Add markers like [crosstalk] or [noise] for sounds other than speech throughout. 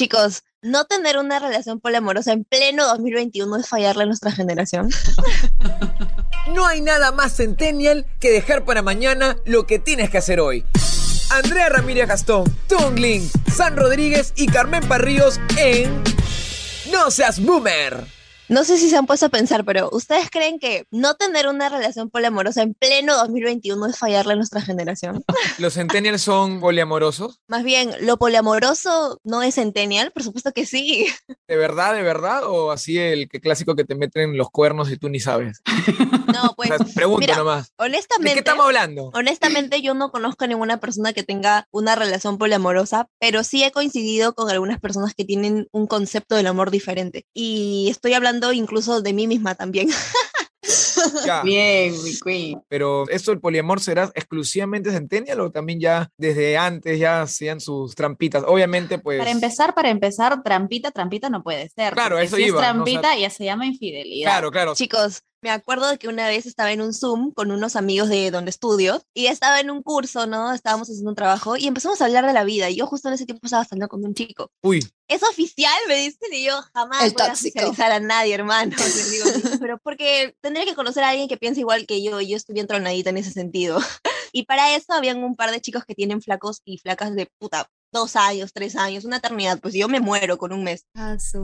Chicos, no tener una relación poliamorosa en pleno 2021 es fallarle a nuestra generación. [laughs] No hay nada más centennial que dejar para mañana lo que tienes que hacer hoy. Andrea Ramírez Gastón, Tungling, San Rodríguez y Carmen Parríos en No seas boomer. No sé si se han puesto a pensar, pero ¿ustedes creen que no tener una relación poliamorosa en pleno 2021 es fallarle a nuestra generación? [laughs] ¿Los centennials son poliamorosos? Más bien, ¿lo poliamoroso no es centennial? Por supuesto que sí. [laughs] ¿De verdad, de verdad? ¿O así el que clásico que te meten los cuernos y tú ni sabes? [laughs] No, pues. O sea, pregunto mira, nomás. Honestamente. ¿De qué estamos hablando? Honestamente, yo no conozco a ninguna persona que tenga una relación poliamorosa, pero sí he coincidido con algunas personas que tienen un concepto del amor diferente. Y estoy hablando incluso de mí misma también. [laughs] Ya. Bien, mi queen. Pero ¿esto del poliamor será exclusivamente centennial o también ya desde antes ya hacían sus trampitas? Obviamente, pues. Para empezar, para empezar, trampita, trampita no puede ser. Claro, eso si iba, es ¿no? O sea- trampita ya se llama infidelidad. Claro, claro. Chicos, me acuerdo de que una vez estaba en un Zoom con unos amigos de donde estudio y estaba en un curso, ¿no? Estábamos haciendo un trabajo y empezamos a hablar de la vida. Y yo justo en ese tiempo estaba saliendo con un chico. Uy, ¿Es oficial? Me dicen y yo jamás El voy a tóxico. oficializar a nadie, hermano. Les digo, [laughs] pero porque tendría que conocer a alguien que piense igual que yo y yo estoy bien tronadita en ese sentido. [laughs] Y para eso habían un par de chicos que tienen flacos y flacas de puta, dos años, tres años, una eternidad. Pues yo me muero con un mes.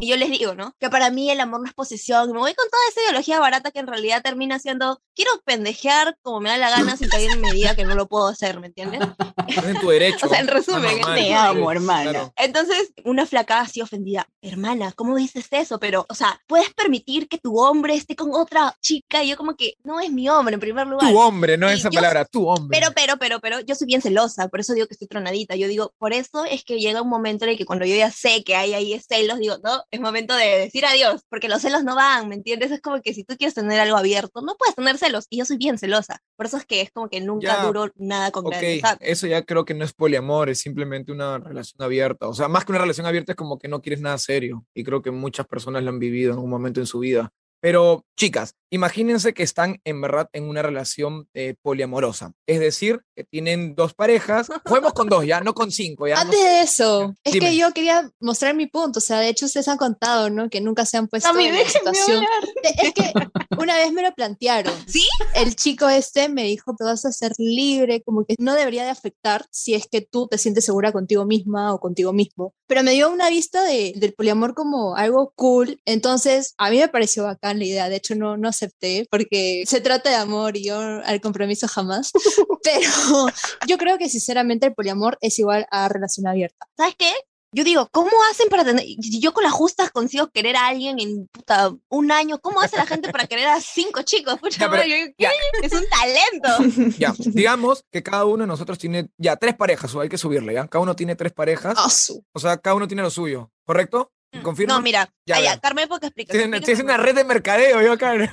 Y yo les digo, ¿no? Que para mí el amor no es posesión. Me voy con toda esa ideología barata que en realidad termina siendo, quiero pendejear como me da la gana sin que alguien me diga que no lo puedo hacer, ¿me entiendes? estás en tu derecho. [laughs] O sea, en resumen, normal. Te amo, hermana. Claro. Entonces, una flaca así ofendida, hermana, ¿cómo dices eso? Pero, o sea, ¿puedes permitir que tu hombre esté con otra chica? Y yo como que, no es mi hombre en primer lugar. Tu hombre, no Y esa yo- palabra, tu hombre. Pero, pero, pero, pero, yo soy bien celosa, por eso digo que estoy tronadita. Yo digo, por eso es que llega un momento en el que cuando yo ya sé que hay ahí celos, digo, no, es momento de decir adiós, porque los celos no van, ¿me entiendes? Es como que si tú quieres tener algo abierto, no puedes tener celos, y yo soy bien celosa. Por eso es que es como que nunca Ya. duro nada con Ok, nadie, ¿sabes? eso ya creo que no es poliamor, es simplemente una relación abierta. O sea, más que una relación abierta es como que no quieres nada serio. Y creo que muchas personas lo han vivido en un momento en su vida. Pero, chicas, imagínense que están en verdad en una relación eh, poliamorosa. Es decir, que tienen dos parejas. Juguemos con dos, ya, no con cinco, ya. no Antes sé. de eso, es Dime. que yo quería mostrar mi punto. O sea, de hecho, ustedes han contado, ¿no? Que nunca se han puesto en déjenme situación. hablar. Es que una vez me lo plantearon. ¿Sí? El chico este me dijo, te vas a ser libre, como que no debería de afectar si es que tú te sientes segura contigo misma o contigo mismo. Pero me dio una vista de, del poliamor como algo cool. Entonces, a mí me pareció bacán la idea. De hecho, no, no acepté porque se trata de amor y yo al compromiso jamás. [laughs] Pero yo creo que sinceramente el poliamor es igual a relación abierta. ¿Sabes qué? Yo digo, ¿cómo hacen para tener, yo con las justas consigo querer a alguien en puta, un año, ¿cómo hace la gente para querer a cinco chicos? [laughs] Pucha Ya, pero- yo ya. Es un talento. [laughs] Ya, digamos que cada uno de nosotros tiene ya tres parejas, o hay que subirle, ¿ya? Cada uno tiene tres parejas, su- o sea, cada uno tiene lo suyo, ¿correcto? ¿Confirma? No, mira, Ya, ya, ya. Carmen, porque explica. Tienes una, tienes una red de mercadeo, yo acá. [laughs]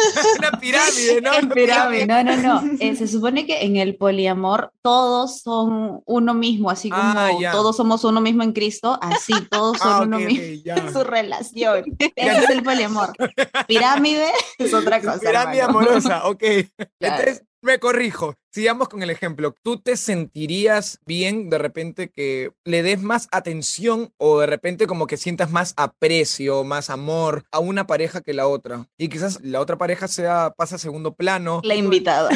[laughs] una pirámide, ¿no? Una pirámide. No, no, no. Eh, se supone que en el poliamor todos son uno mismo, así como Ah, ya. todos somos uno mismo en Cristo, así [laughs] todos son Ah, uno mismo en su relación. Ese es el poliamor. Pirámide es otra cosa. Pirámide hermano. amorosa, ok. Claro. Entonces, me corrijo. Sigamos con el ejemplo. ¿Tú te sentirías bien de repente que le des más atención o de repente como que sientas más aprecio, más amor a una pareja que la otra? Y quizás la otra pareja sea pasa a segundo plano. La invitada.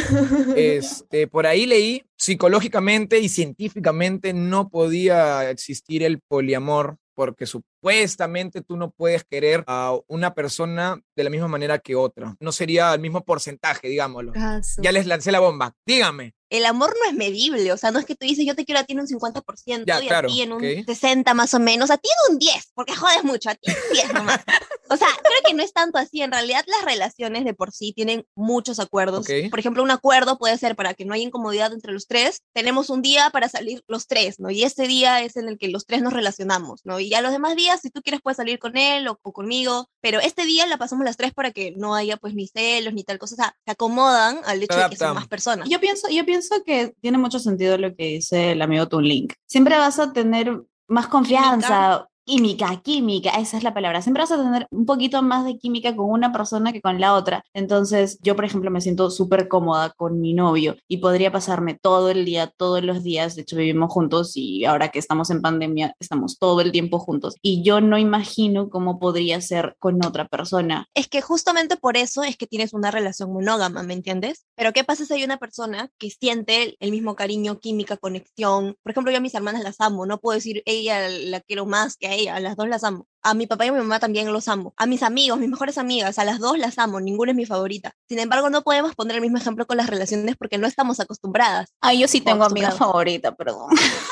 Este, por ahí leí psicológicamente y científicamente no podía existir el poliamor porque supuestamente tú no puedes querer a una persona de la misma manera que otra. No sería el mismo porcentaje, digámoslo. ah, Ya les lancé la bomba. Dígame. El amor no es medible, o sea, no es que tú dices, yo te quiero a ti en un 50% Ya, y claro, a ti en un ok. 60 más o menos, a ti en un 10, porque jodes mucho, a ti en un 10 nomás. [laughs] O sea, creo que no es tanto así, en realidad las relaciones de por sí tienen muchos acuerdos. Por ejemplo, un acuerdo puede ser para que no haya incomodidad entre los tres, tenemos un día para salir los tres, ¿no? Y este día es en el que los tres nos relacionamos, ¿no? Y ya los demás días, si tú quieres, puedes salir con él o, o conmigo, pero este día la pasamos las tres para que no haya pues ni celos ni tal cosa, o sea, se acomodan al hecho de que son más personas. Yo pienso, yo pienso que tiene mucho sentido lo que dice el amigo Tunlink. Siempre vas a tener más confianza. Química, química, esa es la palabra. Siempre vas a tener un poquito más de química con una persona que con la otra. Entonces, yo, por ejemplo, me siento súper cómoda con mi novio y podría pasarme todo el día, todos los días. De hecho, vivimos juntos y ahora que estamos en pandemia, estamos todo el tiempo juntos. Y yo no imagino cómo podría ser con otra persona. Es que justamente por eso es que tienes una relación monógama, ¿me entiendes? Pero ¿qué pasa si hay una persona que siente el mismo cariño, química, conexión? Por ejemplo, yo a mis hermanas las amo, no puedo decir ella la quiero más que a ella, a las dos las amo. A mi papá y a mi mamá también los amo. A mis amigos, mis mejores amigas, a las dos las amo, ninguna es mi favorita. Sin embargo, no podemos poner el mismo ejemplo con las relaciones porque no estamos acostumbradas. Ah, yo sí tengo amiga favorita, perdón. [laughs]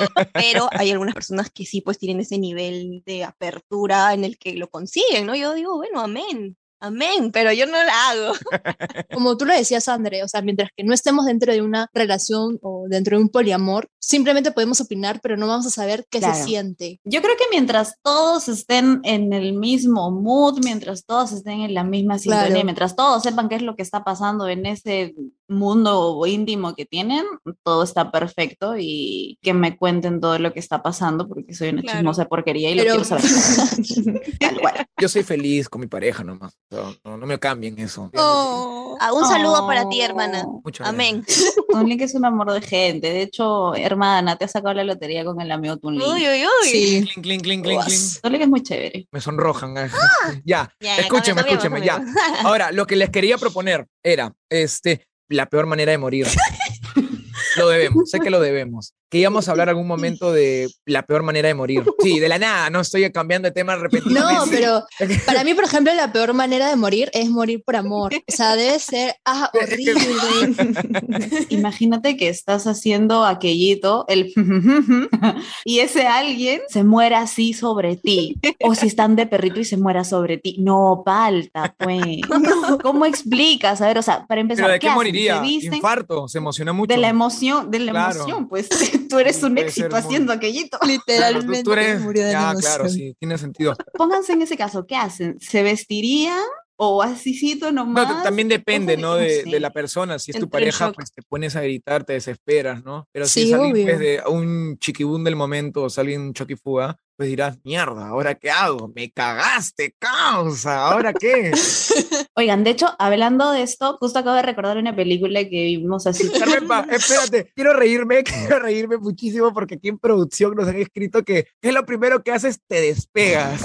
[laughs] Pero hay algunas personas que sí, pues tienen ese nivel de apertura en el que lo consiguen, ¿no? Yo digo, bueno, amén. Amén, pero yo no la hago. [laughs] Como tú lo decías, André, o sea, mientras que no estemos dentro de una relación o dentro de un poliamor, simplemente podemos opinar, pero no vamos a saber qué Claro. se siente. Yo creo que mientras todos estén en el mismo mood, mientras todos estén en la misma sintonía, Claro. mientras todos sepan qué es lo que está pasando en ese mundo íntimo que tienen, todo está perfecto y que me cuenten todo lo que está pasando porque soy una Claro. chismosa porquería y Pero- lo quiero saber. [laughs] Tal cual. Yo soy feliz con mi pareja nomás. No, no, no me cambien eso. Oh. Ah, un saludo para ti, hermana. Oh, Muchas Amén. Tunlink [laughs] es un amor de gente. De hecho, hermana, te has sacado la lotería con el amigo Tunlink. Uy, uy, uy. Sí. Clink, clink, clink, clink, clink. Tunlink es muy chévere. Me sonrojan. eh. Ya, Ya, escúcheme, cambiemos, escúcheme, ya. Ahora, lo que les quería proponer era, este, la peor manera de morir. [laughs] Lo debemos, sé que lo debemos. Que íbamos a hablar [laughs] algún momento de la peor manera de morir. Sí, de la nada, no estoy cambiando de tema repentinamente. No, pero [laughs] para mí, por ejemplo, la peor manera de morir es morir por amor. O sea, debe ser ah, [laughs] horrible. Imagínate que estás haciendo aquellito, el y ese alguien se muera así sobre ti. O si están de perrito y se muera sobre ti. No, palta, pues. ¿Cómo explicas? A ver, o sea, para empezar, ¿Pero de ¿qué moriría? Infarto, se emociona mucho. De la emoción, de la Claro. emoción, pues tú eres un éxito ser muy- haciendo aquellito. [laughs] Claro, tú- Literalmente tú eres, murió de emoción. claro, sí, tiene sentido. Pónganse en ese caso, ¿qué hacen? ¿Se vestirían o asícito No, nomás? t- también depende, ¿no? de- no la persona. Si es tu Entre pareja, pues te pones a gritar, te desesperas, ¿no? Pero si Sí, es alguien pues, de un chiquibún del momento, o es alguien choque y fuga, pues dirás, mierda, ¿ahora qué hago? Me cagaste, causa, ¿ahora qué? [laughs] Oigan, de hecho, hablando de esto, justo acabo de recordar una película que vimos así. [laughs] Espérate, quiero reírme, [laughs] quiero reírme muchísimo porque aquí en producción nos han escrito que es lo primero que haces, te despegas.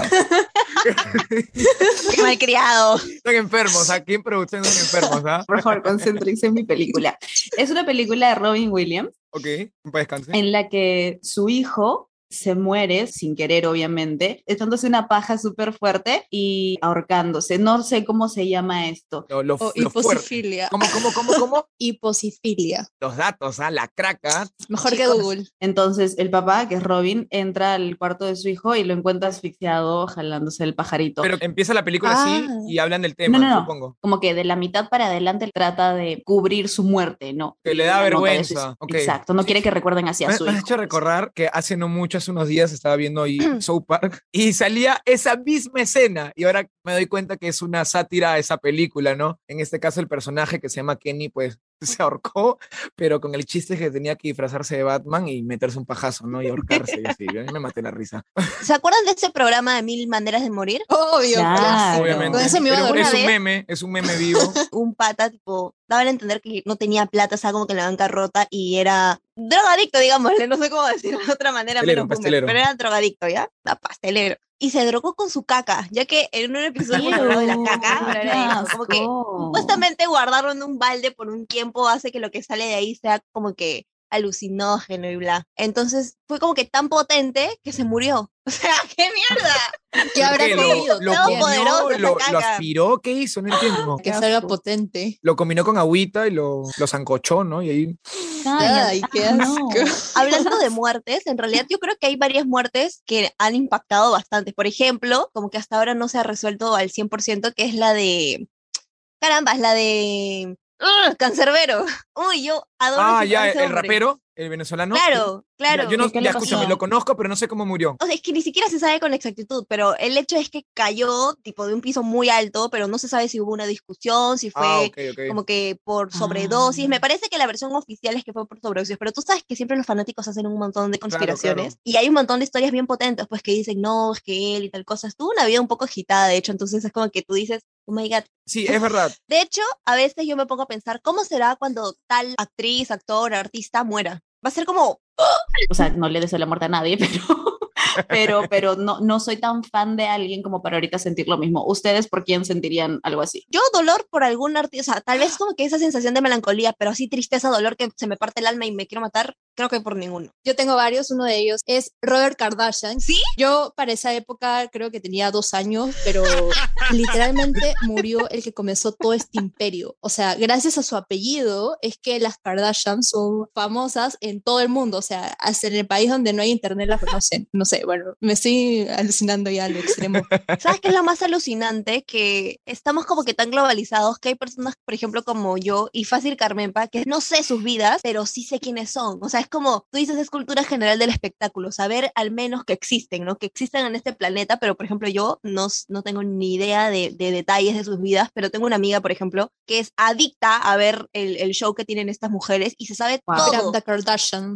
Qué malcriado. Están enfermos, aquí en producción están enfermos, ¿ah? Por favor, concéntrense en mi película. Es una película de Robin Williams Ok, descanse. en la que su hijo se muere sin querer, obviamente, echándose una paja súper fuerte y ahorcándose. No sé cómo se llama esto. Lo, lo, O lo fuerte. hiposifilia. ¿Cómo, cómo, cómo, cómo? [laughs] Hiposifilia. Los datos, ¿ah? La craca. Mejor que Chicos, Google. Entonces, el papá, que es Robin, entra al cuarto de su hijo y lo encuentra asfixiado, jalándose el pajarito. Pero empieza la película así Ah. y hablan del tema, no, no. supongo. como que de la mitad para adelante trata de cubrir su muerte, ¿no? Que le da vergüenza, suicidio. ok. Exacto, no quiere que recuerden así a Me, su me has hijo. hecho recordar que hace no mucho, hace unos días, estaba viendo ahí [clears throat] South Park y salía esa misma escena. Y ahora me doy cuenta que es una sátira a esa película, ¿no? En este caso, el personaje que se llama Kenny, pues [laughs] se ahorcó, pero con el chiste que tenía que disfrazarse de Batman y meterse un pajazo, ¿no? Y ahorcarse. y así. Yo me maté la risa. [laughs] ¿Se acuerdan de ese programa de Mil Maneras de Morir? Obvio, Claro. Obviamente. Con eso me iba a Pero dormir. es un meme, es un meme vivo. [laughs] Un pata, tipo, daban a entender que no tenía plata, estaba como que en la bancarrota y era drogadicto, digámosle, no sé cómo decirlo de otra manera, Pastelero, menos boomer, pastelero. pero era drogadicto, ¿ya? Ah, pastelero. Y se drogó con su caca, ya que en un episodio hablado de la caca, era como que supuestamente guardarlo en un balde por un tiempo hace que lo que sale de ahí sea como que alucinógeno y bla. Entonces fue como que tan potente que se murió. [laughs] O sea, ¡qué mierda! ¿Qué habrá ¿Qué? comido? ¿Lo, lo Todo comió? poderoso ¿Lo, lo aspiró? ¿Qué hizo? No entiendo. Que salga potente. Lo combinó con agüita y lo, lo zancochó, ¿no? Y ahí Ay, qué asco. [laughs] Hablando de muertes, en realidad yo creo que hay varias muertes que han impactado bastante. Por ejemplo, como que hasta ahora no se ha resuelto al 100%, que es la de... Caramba, es la de. Cancerbero. Uy, yo adoro Ah, ese- ya, el, hombre. rapero, el venezolano. Claro, claro. Ya, yo no, ¿Qué le ya, escúchame, lo conozco, pero no sé cómo murió. O sea, es que ni siquiera se sabe con exactitud, pero el hecho es que cayó tipo de un piso muy alto, pero no se sabe si hubo una discusión, si fue Ah, ok. como que por sobredosis. Ah. Me parece que la versión oficial es que fue por sobredosis, pero tú sabes que siempre los fanáticos hacen un montón de conspiraciones claro. y hay un montón de historias bien potentes, pues que dicen, no, es que él y tal cosa. Estuvo una vida un poco agitada, de hecho, entonces es como que tú dices, oh my god. Sí, [laughs] es verdad. De hecho, a veces yo me pongo a pensar, ¿cómo será cuando tal actriz, actor, artista muera? Va a ser como, [gasps] o sea, no le deseo la muerte a nadie, [laughs] pero, pero, pero no, no soy tan fan de alguien como para ahorita sentir lo mismo. ¿Ustedes por quién sentirían algo así? yo dolor por algún artista, o sea, tal vez como que esa sensación de melancolía, pero así tristeza, dolor que se me parte el alma y me quiero matar, creo que por ninguno. Yo tengo varios, uno de ellos es Robert Kardashian. ¿Sí? Yo para esa época creo que tenía dos años, pero literalmente murió el que comenzó todo este imperio. O sea, gracias a su apellido es que las Kardashian son famosas en todo el mundo. O sea, hasta en el país donde no hay internet las conocen. No sé, bueno, me estoy alucinando ya a lo extremo. [laughs] ¿Sabes qué es lo más alucinante? Que estamos como que tan globalizados que hay personas, por ejemplo, como yo y Fácil Carmenpa, que no sé sus vidas, pero sí sé quiénes son. O sea, es como, tú dices, es cultura general del espectáculo, saber al menos que existen, ¿no? Que existen en este planeta, pero por ejemplo, yo no, no tengo ni idea de, de detalles de sus vidas, pero tengo una amiga, por ejemplo, que es adicta a ver el, el show que tienen estas mujeres y se sabe Wow. todo.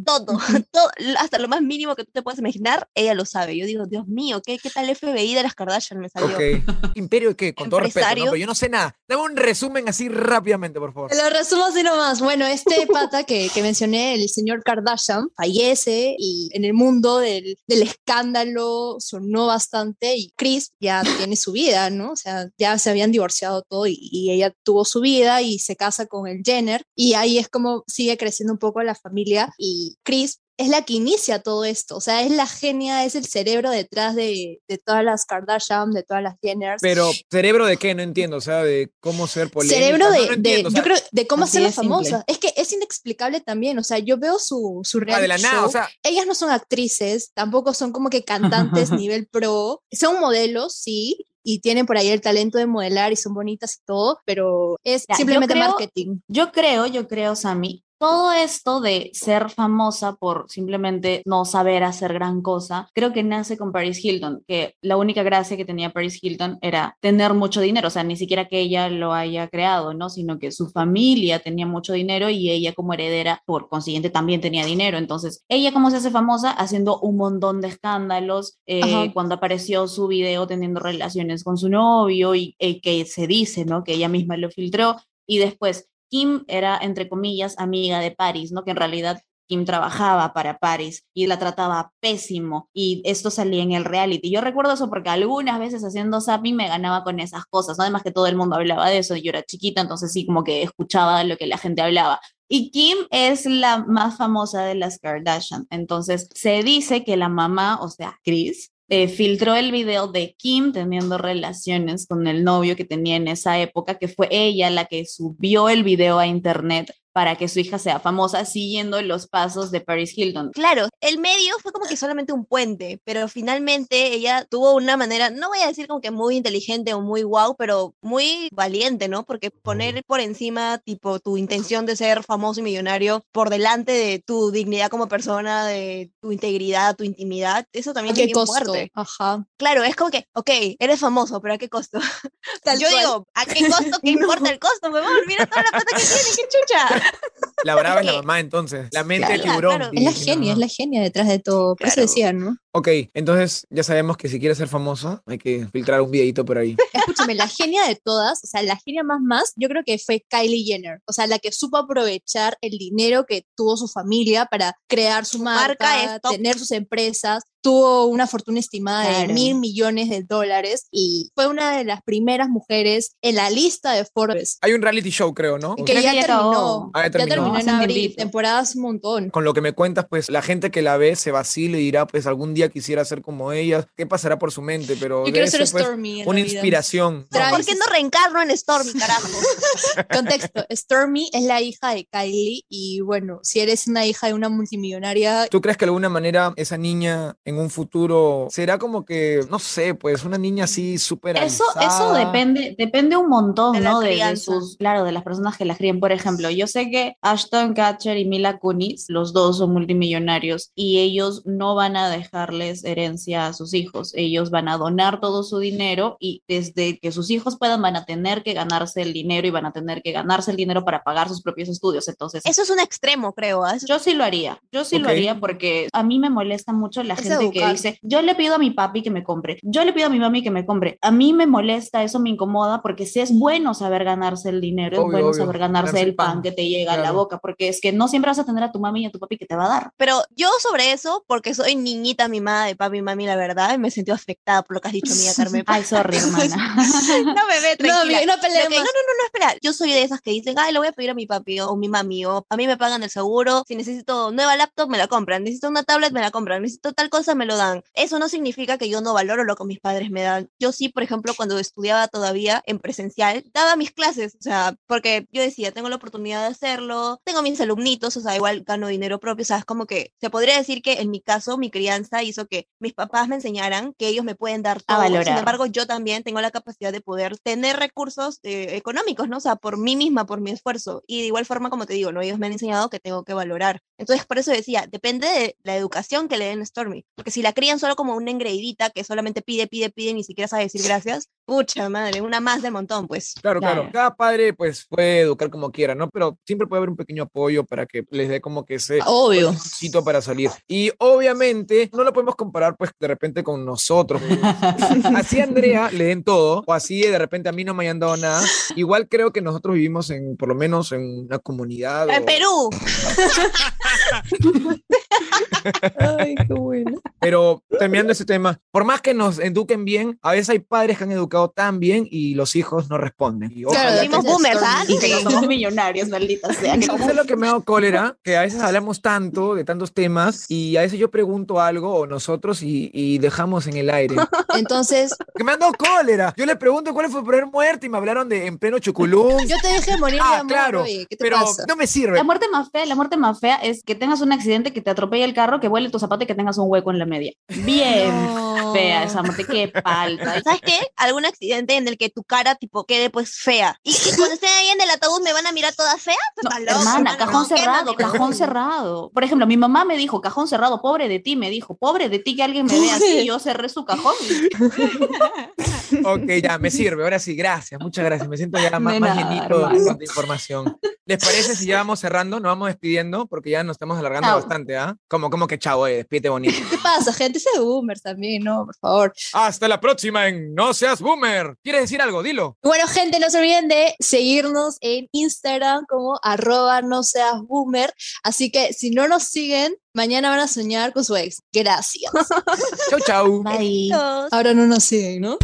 Todo, [laughs] todo, hasta lo más mínimo que tú te puedas imaginar, ella lo sabe. Yo digo, Dios mío, ¿qué, qué tal FBI de las Kardashian me salió? Ok. [laughs] ¿Imperio qué? Con todo respeto, ¿no? Pero yo no sé nada. Dame un resumen así rápidamente, por favor. Lo resumo así nomás. Bueno, este [laughs] pata que, que mencioné, el señor Kardashian, fallece y en el mundo del, del escándalo sonó bastante y Chris ya tiene su vida, ¿no? O sea, ya se habían divorciado todo y, y ella tuvo su vida y se casa con el Jenner y ahí es como sigue creciendo un poco la familia y Chris es la que inicia todo esto, o sea, es la genia, es el cerebro detrás de, de todas las Kardashian, de todas las Jenners. Pero, ¿cerebro de qué? No entiendo. O sea, de cómo ser polémica. cerebro No, de, no de- entiendo, o sea, yo creo, de cómo así hacerla de simple. famosa. Es que es inexplicable también, o sea, yo veo su, su ah, reality de la nada, show. o sea, Ellas no son actrices, tampoco son como que cantantes [laughs] nivel pro, son modelos, sí, y tienen por ahí el talento de modelar y son bonitas y todo, pero es Ya, yo simplemente creo- marketing. Yo creo, yo creo, Sammy, todo esto de ser famosa por simplemente no saber hacer gran cosa, creo que nace con Paris Hilton, que la única gracia que tenía Paris Hilton era tener mucho dinero, o sea, ni siquiera que ella lo haya creado, ¿no? Sino que su familia tenía mucho dinero y ella como heredera, por consiguiente, también tenía dinero. Entonces, ella cómo se hace famosa haciendo un montón de escándalos, eh, cuando apareció su video teniendo relaciones con su novio y eh, que se dice, ¿no? Que ella misma lo filtró. Y después, Kim era, entre comillas, amiga de Paris, ¿no? Que en realidad Kim trabajaba para Paris y la trataba pésimo y esto salía en el reality. Yo recuerdo eso porque algunas veces haciendo zapping me ganaba con esas cosas, ¿no? además que todo el mundo hablaba de eso, yo era chiquita, entonces sí como que escuchaba lo que la gente hablaba. Y Kim es la más famosa de las Kardashian, entonces se dice que la mamá, o sea, Chris, eh, filtró el video de Kim teniendo relaciones con el novio que tenía en esa época, que fue ella la que subió el video a internet para que su hija sea famosa siguiendo los pasos de Paris Hilton. Claro, el medio fue como que solamente un puente, pero finalmente ella tuvo una manera, no voy a decir como que muy inteligente o muy guau, pero muy valiente, ¿no? Porque poner por encima, tipo, tu intención de ser famoso y millonario por delante de tu dignidad como persona, de tu integridad, tu intimidad, eso ¿A también es bien costo? fuerte. Ajá. Claro, es como que, ok, eres famoso, pero ¿a qué costo? [laughs] Tal Yo cual. digo, ¿a qué costo? ¿Qué [laughs] importa el costo? Me mira toda la plata que tiene, qué chucha. La brava es la que- mamá, entonces. La mente Claro, de tiburón. claro. Es la genia, es la genia detrás de todo. Por eso Claro. decía, ¿no? Ok, entonces ya sabemos que si quieres ser famoso, hay que filtrar un videito por ahí. [laughs] Escúchame, la genia de todas, o sea, la genia más más, yo creo que fue Kylie Jenner, o sea, la que supo aprovechar el dinero que tuvo su familia para crear su, Su marca, marca tener sus empresas, tuvo una fortuna estimada de Claro. mil millones de dólares y fue una de las primeras mujeres en la lista de Forbes. Hay un reality show, creo, ¿no? Que ya que ya terminó. Ah, ya ya terminó. terminó en abril, temporadas un montón. Con lo que me cuentas, pues la gente que la ve se vacila y dirá, pues algún día día quisiera ser como ellas, qué pasará por su mente, pero Yo quiero ser pues, Stormy. en una inspiración. ¿Por qué no reencarno en Stormy, carajo? [laughs] Contexto, Stormy es la hija de Kylie y bueno, si eres una hija de una multimillonaria, ¿Tú crees que de alguna manera esa niña en un futuro será como que, no sé, pues una niña así súper Eso, eso depende, depende un montón, De ¿no? De, sus, claro, de las personas que las crían. Por ejemplo, yo sé que Ashton Kutcher y Mila Kunis, los dos son multimillonarios y ellos no van a dejarles herencia a sus hijos. Ellos van a donar todo su dinero y desde que sus hijos puedan van a tener que ganarse el dinero y van a tener que ganarse el dinero para pagar sus propios estudios. Entonces, Eso es un extremo, creo. ¿ah? Yo sí lo haría, yo sí lo haría porque a mí me molesta mucho la Es gente que dice, yo le pido a mi papi que me compre, yo le pido a mi mami que me compre. A mí me molesta, eso me incomoda porque sí es bueno saber ganarse el dinero, es Obvio, bueno obvio, saber ganarse ganarse el pan, pan que te llega a la claro. boca, porque es que no siempre vas a tener a tu mami y a tu papi que te va a dar. Pero yo sobre eso, porque soy niñita mimada de papi y mami, la verdad, me he sentido afectada por lo que has dicho, mía Carmen. Ay, sorry, [laughs] hermana. [laughs] no, bebé, tranquila. no Lo peleemos. que- no, no, no, no, espera. Yo soy de esas que dicen, ay, le voy a pedir a mi papi o mi mami, o a mí me pagan el seguro. Si necesito nueva laptop, me la compran. Necesito una tablet, me la compran. Necesito tal cosa, me lo dan. Eso no significa que yo no valoro lo que mis padres me dan. Yo sí, por ejemplo, cuando estudiaba todavía en presencial, daba mis clases, o sea, porque yo decía, tengo la oportunidad de hacerlo, tengo mis alumnitos, o sea, igual gano dinero propio, o sea, es como que se podría decir que en mi caso, mi crianza hizo que mis papás me enseñaran que ellos me pueden dar A todo. Sin embargo, yo también tengo la capacidad de poder tener recursos eh, económicos, ¿no? O sea, por mí misma, por mi esfuerzo. Y de igual forma, como te digo, ¿no? Ellos me han enseñado que tengo que valorar. Entonces, por eso decía, depende de la educación que le den a Stormy. Porque si la crían solo como una engreidita que solamente pide, pide, pide, y ni siquiera sabe decir gracias, pucha madre, una más del montón, pues. Claro, claro. Claro. Cada padre pues puede educar como quiera, ¿no? Pero siempre puede haber un pequeño apoyo para que les dé como que ese obvio. sitio para salir. Y obviamente no lo podemos comparar pues de repente con nosotros. [laughs] Así a Andrea [laughs] le den todo, o así de repente a mí no me hayan dado nada. Igual creo que nosotros vivimos en, por lo menos en una comunidad. ¡En o- Perú! [laughs] Ay, qué bueno. Pero terminando ese tema, por más que nos eduquen bien, a veces hay padres que han educado tan bien y los hijos no responden. Y ojalá Claro, que- Fuimos depende de boomers, ¿ah? Y que no somos millonarios, maldita [laughs] sea. que ¿Sabes lo que me ha dado cólera? Que a veces hablamos tanto de tantos temas y a veces yo pregunto algo o nosotros y, y dejamos en el aire. [laughs] Entonces, Que me han dado cólera. Yo le pregunto cuál fue el primer muerte y me hablaron de en pleno chuculún. yo te dejé morir de Ah, amor, claro, oye, ¿qué te pero pasa? no me sirve. La muerte más fea, la muerte más fea es que tengas un accidente, que te atropelle el carro, que vuele tu zapato y que tengas un hueco en la media. Bien No. fea esa muerte, qué falta. [laughs] ¿Sabes qué? Algún accidente en el que tu cara, tipo, quede pues fea. Y, y cuando estén ahí en el ataúd, ¿me van a mirar toda fea? Pues, No, está loco, hermana, cajón no, ¿qué cerrado, cajón cerrado. Por ejemplo, mi mamá me dijo, cajón cerrado, pobre de ti, me dijo, pobre de ti que alguien me vea así, y yo cerré su cajón. [laughs] Ok, ya, me sirve. Ahora sí, gracias. Muchas gracias. Me siento ya más, más llenito de información. ¿Les parece si ya vamos cerrando? Nos vamos despidiendo porque ya nos estamos alargando Chao. bastante, ¿ah? Como, como que chavo, eh, despídete bonito. ¿Qué pasa, gente? Ese de boomers también, ¿no? Por favor. Hasta la próxima en No Seas Boomer. ¿Quieres decir algo? Dilo. Bueno, gente, no se olviden de seguirnos en Instagram como arroba no seas boomer. Así que si no nos siguen, mañana van a soñar con su ex. Gracias. [laughs] Chau, chau. Bye. Ahora no nos siguen, ¿no?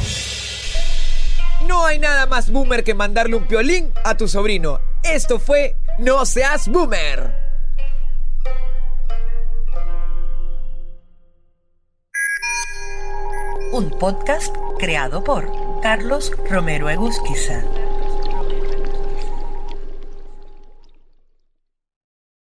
No hay nada más boomer que mandarle un piolín a tu sobrino. Esto fue No Seas Boomer. Un podcast creado por Carlos Romero Egusquiza.